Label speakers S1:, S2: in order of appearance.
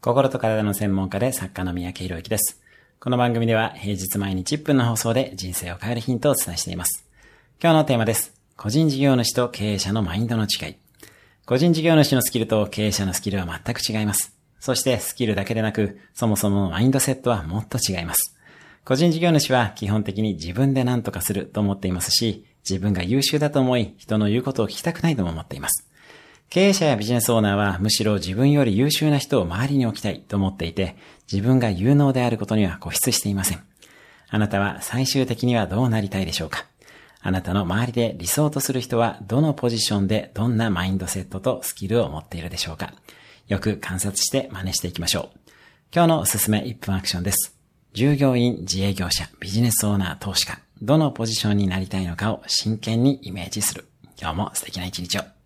S1: 心と体の専門家で作家の三宅博之です。この番組では平日毎日1分の放送で人生を変えるヒントをお伝えしています。今日のテーマです。個人事業主と経営者のマインドの違い。個人事業主のスキルと経営者のスキルは全く違います。そしてスキルだけでなく、そもそものマインドセットはもっと違います。個人事業主は基本的に自分で何とかすると思っていますし、自分が優秀だと思い、人の言うことを聞きたくないとも思っています。経営者やビジネスオーナーはむしろ自分より優秀な人を周りに置きたいと思っていて、自分が有能であることには固執していません。あなたは最終的にはどうなりたいでしょうか？あなたの周りで理想とする人はどのポジションでどんなマインドセットとスキルを持っているでしょうか？よく観察して真似していきましょう。今日のおすすめ1分アクションです。従業員、自営業者、ビジネスオーナー、投資家、どのポジションになりたいのかを真剣にイメージする。今日も素敵な一日を。